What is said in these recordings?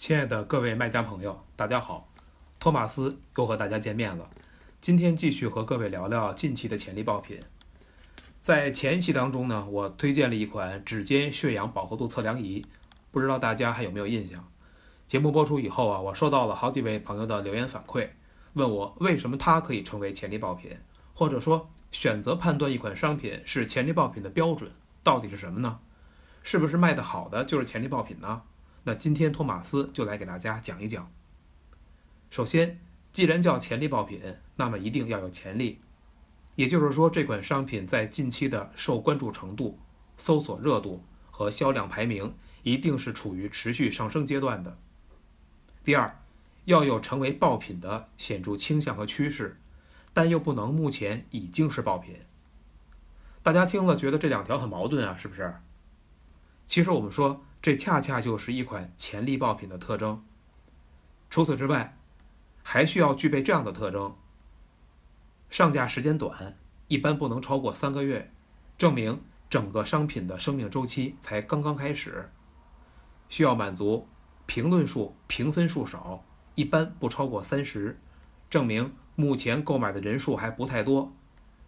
亲爱的各位卖家朋友，大家好，托马斯又和大家见面了。今天继续和各位聊聊近期的潜力爆品。在前一期当中呢，我推荐了一款指尖血氧饱和度测量仪，不知道大家还有没有印象？节目播出以后啊，我收到了好几位朋友的留言反馈，问我为什么它可以成为潜力爆品，或者说选择判断一款商品是潜力爆品的标准到底是什么呢？是不是卖得好的就是潜力爆品呢？那今天托马斯就来给大家讲一讲。首先，既然叫潜力爆品，那么一定要有潜力。也就是说，这款商品在近期的受关注程度、搜索热度和销量排名，一定是处于持续上升阶段的。第二，要有成为爆品的显著倾向和趋势，但又不能目前已经是爆品。大家听了觉得这两条很矛盾啊，是不是？其实我们说，这恰恰就是一款潜力爆品的特征。除此之外，还需要具备这样的特征。上架时间短，一般不能超过三个月，证明整个商品的生命周期才刚刚开始。需要满足评论数、评分数少，一般不超过三十，证明目前购买的人数还不太多，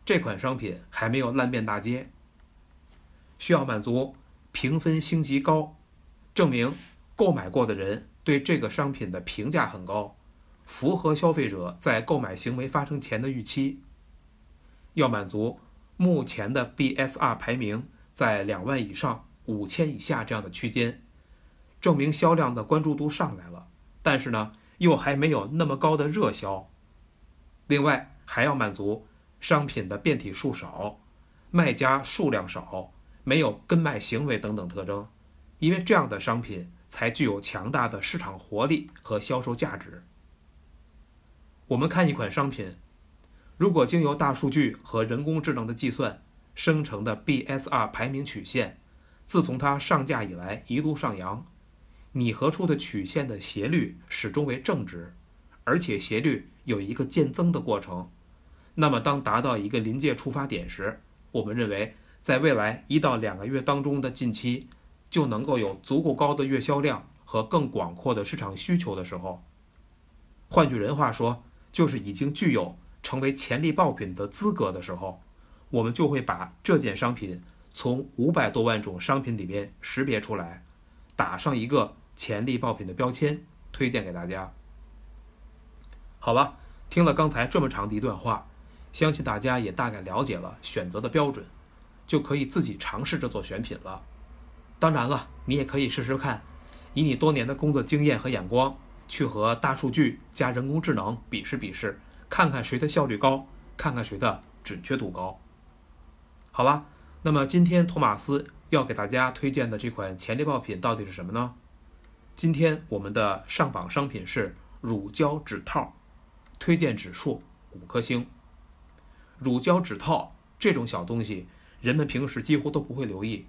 这款商品还没有烂遍大街。需要满足评分星级高，证明购买过的人对这个商品的评价很高。符合消费者在购买行为发生前的预期。要满足目前的 BSR 排名在两万以上、五千以下这样的区间，证明销量的关注度上来了，但是呢，又还没有那么高的热销。另外，还要满足商品的变体数少、卖家数量少、没有跟卖行为等等特征，因为这样的商品才具有强大的市场活力和销售价值。我们看一款商品，如果经由大数据和人工智能的计算生成的 BSR 排名曲线，自从它上架以来一路上扬，拟合出的曲线的斜率始终为正值，而且斜率有一个渐增的过程。那么，当达到一个临界触发点时，我们认为在未来一到两个月当中的近期，就能够有足够高的月销量和更广阔的市场需求的时候。换句人话说。就是已经具有成为潜力爆品的资格的时候，我们就会把这件商品从五百多万种商品里面识别出来，打上一个潜力爆品的标签，推荐给大家。好了，听了刚才这么长的一段话，相信大家也大概了解了选择的标准，就可以自己尝试着做选品了。当然了，你也可以试试看，以你多年的工作经验和眼光。去和大数据加人工智能比试比试，看看谁的效率高，看看谁的准确度高。好了，那么今天托马斯要给大家推荐的这款潜力爆品到底是什么呢？今天我们的上榜商品是乳胶指套，推荐指数五颗星。乳胶指套这种小东西，人们平时几乎都不会留意，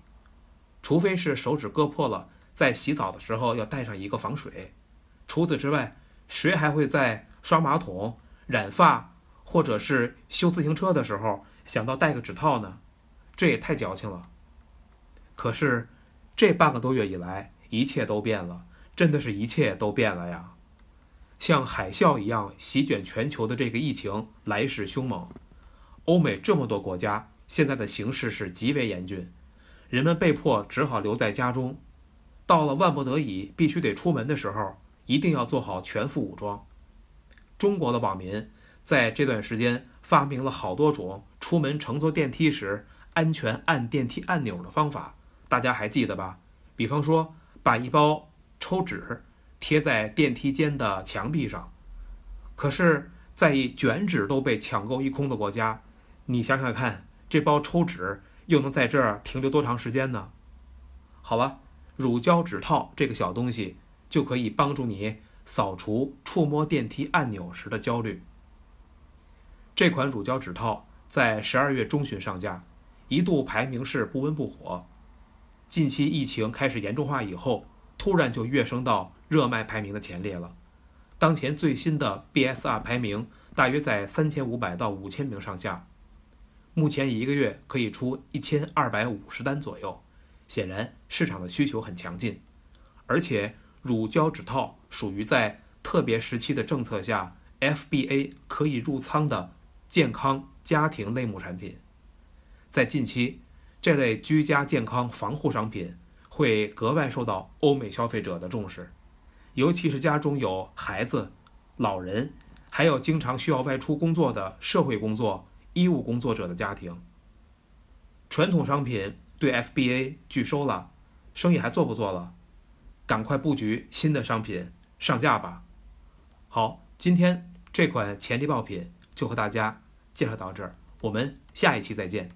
除非是手指割破了，在洗澡的时候要带上一个防水。除此之外，谁还会在刷马桶、染发或者是修自行车的时候想到戴个指套呢？这也太矫情了。可是，这半个多月以来，一切都变了，真的是一切都变了呀！像海啸一样席卷全球的这个疫情来势凶猛，欧美这么多国家现在的形势是极为严峻，人们被迫只好留在家中，到了万不得已必须得出门的时候。一定要做好全副武装。中国的网民在这段时间发明了好多种出门乘坐电梯时安全按电梯按钮的方法，大家还记得吧？比方说，把一包抽纸贴在电梯间的墙壁上。可是，在一卷纸都被抢购一空的国家，你想想看，这包抽纸又能在这儿停留多长时间呢？好吧，乳胶指套这个小东西。就可以帮助你扫除触摸电梯按钮时的焦虑。这款乳胶指套在十二月中旬上架，一度排名是不温不火。近期疫情开始严重化以后，突然就跃升到热卖排名的前列了。当前最新的 BSR 排名大约在三千五百到五千名上下，目前一个月可以出一千二百五十单左右，显然市场的需求很强劲，而且。乳胶指套属于在特别时期的政策下 FBA 可以入仓的健康家庭类目产品。在近期，这类居家健康防护商品会格外受到欧美消费者的重视，尤其是家中有孩子、老人，还有经常需要外出工作的社会工作、医务工作者的家庭。传统商品对 FBA 拒收了，生意还做不做了？赶快布局新的商品上架吧！好，今天这款潜力爆品就和大家介绍到这儿，我们下一期再见。